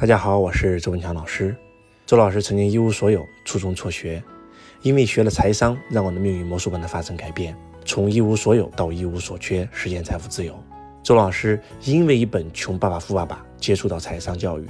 大家好，我是周文强老师。周老师曾经一无所有，初中辍学，因为学了财商，让我的命运魔术般的发生改变，从一无所有到一无所缺，实现财富自由。周老师因为一本《穷爸爸富爸爸》接触到财商教育，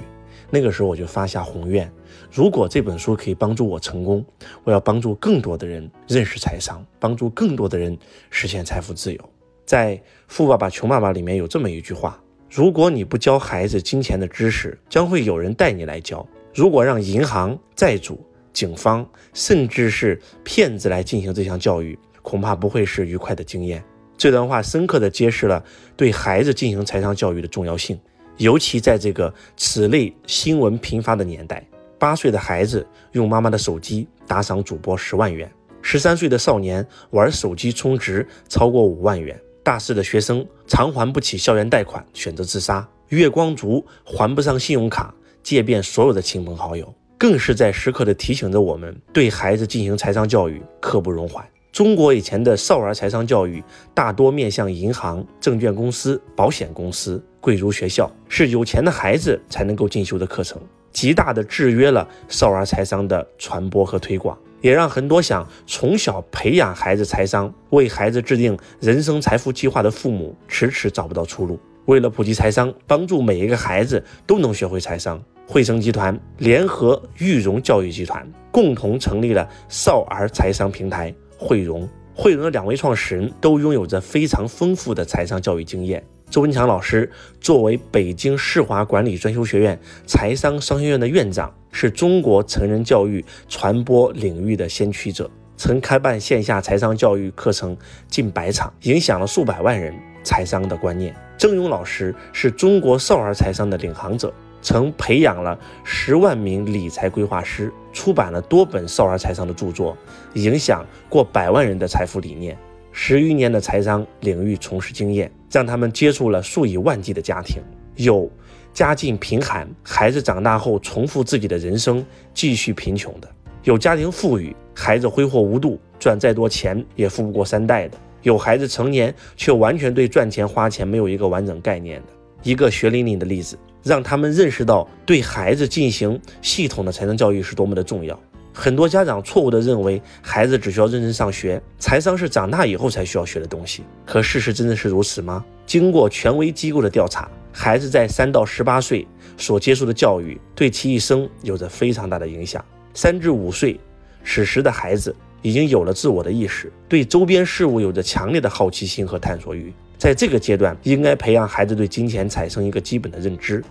那个时候我就发下宏愿：如果这本书可以帮助我成功，我要帮助更多的人认识财商，帮助更多的人实现财富自由。在《富爸爸穷爸爸》里面有这么一句话。如果你不教孩子金钱的知识，将会有人带你来教。如果让银行、债主、警方，甚至是骗子来进行这项教育，恐怕不会是愉快的经验。这段话深刻地揭示了对孩子进行财商教育的重要性，尤其在这个此类新闻频发的年代。八岁的孩子用妈妈的手机打赏主播十万元，十三岁的少年玩手机充值超过五万元。大四的学生偿还不起校园贷款，选择自杀；月光族还不上信用卡，借遍所有的亲朋好友，更是在时刻的提醒着我们，对孩子进行财商教育刻不容缓。中国以前的少儿财商教育大多面向银行、证券公司、保险公司、贵族学校，是有钱的孩子才能够进修的课程，极大的制约了少儿财商的传播和推广。也让很多想从小培养孩子财商、为孩子制定人生财富计划的父母迟迟找不到出路。为了普及财商，帮助每一个孩子都能学会财商，汇成集团联合玉荣教育集团共同成立了少儿财商平台汇融。汇融的两位创始人都拥有着非常丰富的财商教育经验。周文强老师作为北京世华管理专修学院财商商学院的院长，是中国成人教育传播领域的先驱者，曾开办线下财商教育课程近百场，影响了数百万人财商的观念。郑勇老师是中国少儿财商的领航者，曾培养了十万名理财规划师，出版了多本少儿财商的著作，影响过百万人的财富理念。十余年的财商领域从事经验，让他们接触了数以万计的家庭，有家境贫寒，孩子长大后重复自己的人生，继续贫穷的；有家庭富裕，孩子挥霍无度，赚再多钱也富不过三代的；有孩子成年却完全对赚钱花钱没有一个完整概念的。一个血淋淋的例子，让他们认识到对孩子进行系统的财商教育是多么的重要。很多家长错误地认为孩子只需要认真上学，财商是长大以后才需要学的东西。可事实真的是如此吗？经过权威机构的调查，孩子在三到十八岁所接受的教育对其一生有着非常大的影响。三至五岁，此时的孩子已经有了自我的意识，对周边事物有着强烈的好奇心和探索欲。在这个阶段，应该培养孩子对金钱产生一个基本的认知，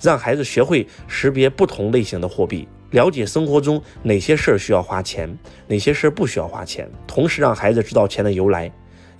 让孩子学会识别不同类型的货币。了解生活中哪些事儿需要花钱，哪些事儿不需要花钱，同时让孩子知道钱的由来，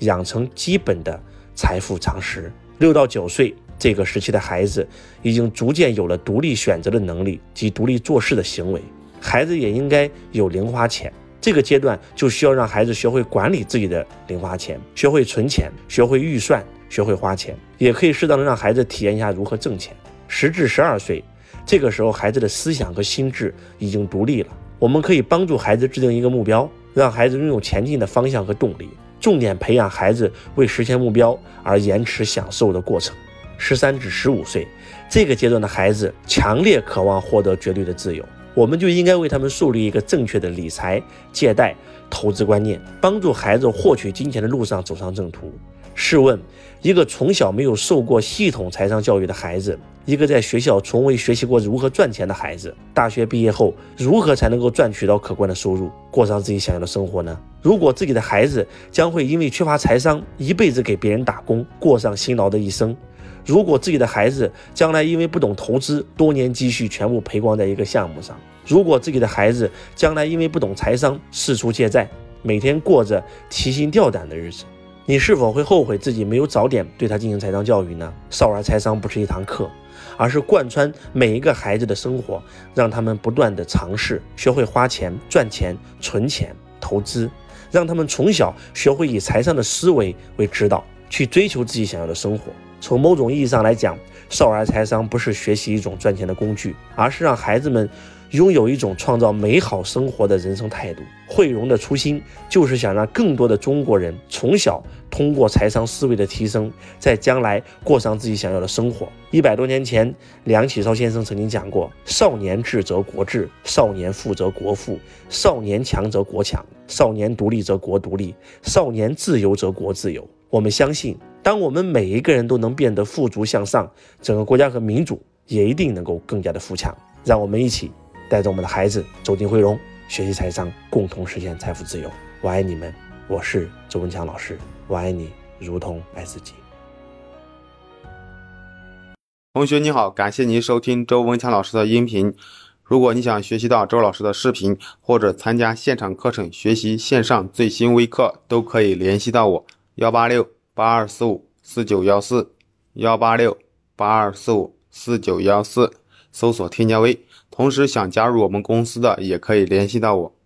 养成基本的财富常识。六到九岁这个时期的孩子已经逐渐有了独立选择的能力及独立做事的行为，孩子也应该有零花钱。这个阶段就需要让孩子学会管理自己的零花钱，学会存钱，学会预算，学会花钱，也可以适当的让孩子体验一下如何挣钱。十至十二岁。这个时候，孩子的思想和心智已经独立了。我们可以帮助孩子制定一个目标，让孩子拥有前进的方向和动力，重点培养孩子为实现目标而延迟享受的过程。十三至十五岁这个阶段的孩子强烈渴望获得绝对的自由，我们就应该为他们树立一个正确的理财、借贷、投资观念，帮助孩子获取金钱的路上走上正途。试问，一个从小没有受过系统财商教育的孩子，一个在学校从未学习过如何赚钱的孩子，大学毕业后如何才能够赚取到可观的收入，过上自己想要的生活呢？如果自己的孩子将会因为缺乏财商，一辈子给别人打工，过上辛劳的一生；如果自己的孩子将来因为不懂投资，多年积蓄全部赔光在一个项目上；如果自己的孩子将来因为不懂财商，四处借债，每天过着提心吊胆的日子。你是否会后悔自己没有早点对他进行财商教育呢？少儿财商不是一堂课，而是贯穿每一个孩子的生活，让他们不断的尝试，学会花钱、赚钱、存钱、投资，让他们从小学会以财商的思维为指导，去追求自己想要的生活。从某种意义上来讲，少儿财商不是学习一种赚钱的工具，而是让孩子们拥有一种创造美好生活的人生态度。汇融的初心就是想让更多的中国人从小通过财商思维的提升，在将来过上自己想要的生活。一百多年前，梁启超先生曾经讲过：“少年智则国智，少年富则国富，少年强则国强，少年独立则国独立，少年自由则国自由。”我们相信，当我们每一个人都能变得富足向上，整个国家和民主也一定能够更加的富强。让我们一起带着我们的孩子走进汇融，学习财商，共同实现财富自由。我爱你们，我是周文强老师，我爱你如同爱自己。同学你好，感谢您收听周文强老师的音频。如果你想学习到周老师的视频，或者参加现场课程学习线上最新微课，都可以联系到我。幺八六八二四五四九幺四，幺八六八二四五四九幺四，搜索添加微。同时想加入我们公司的，也可以联系到我。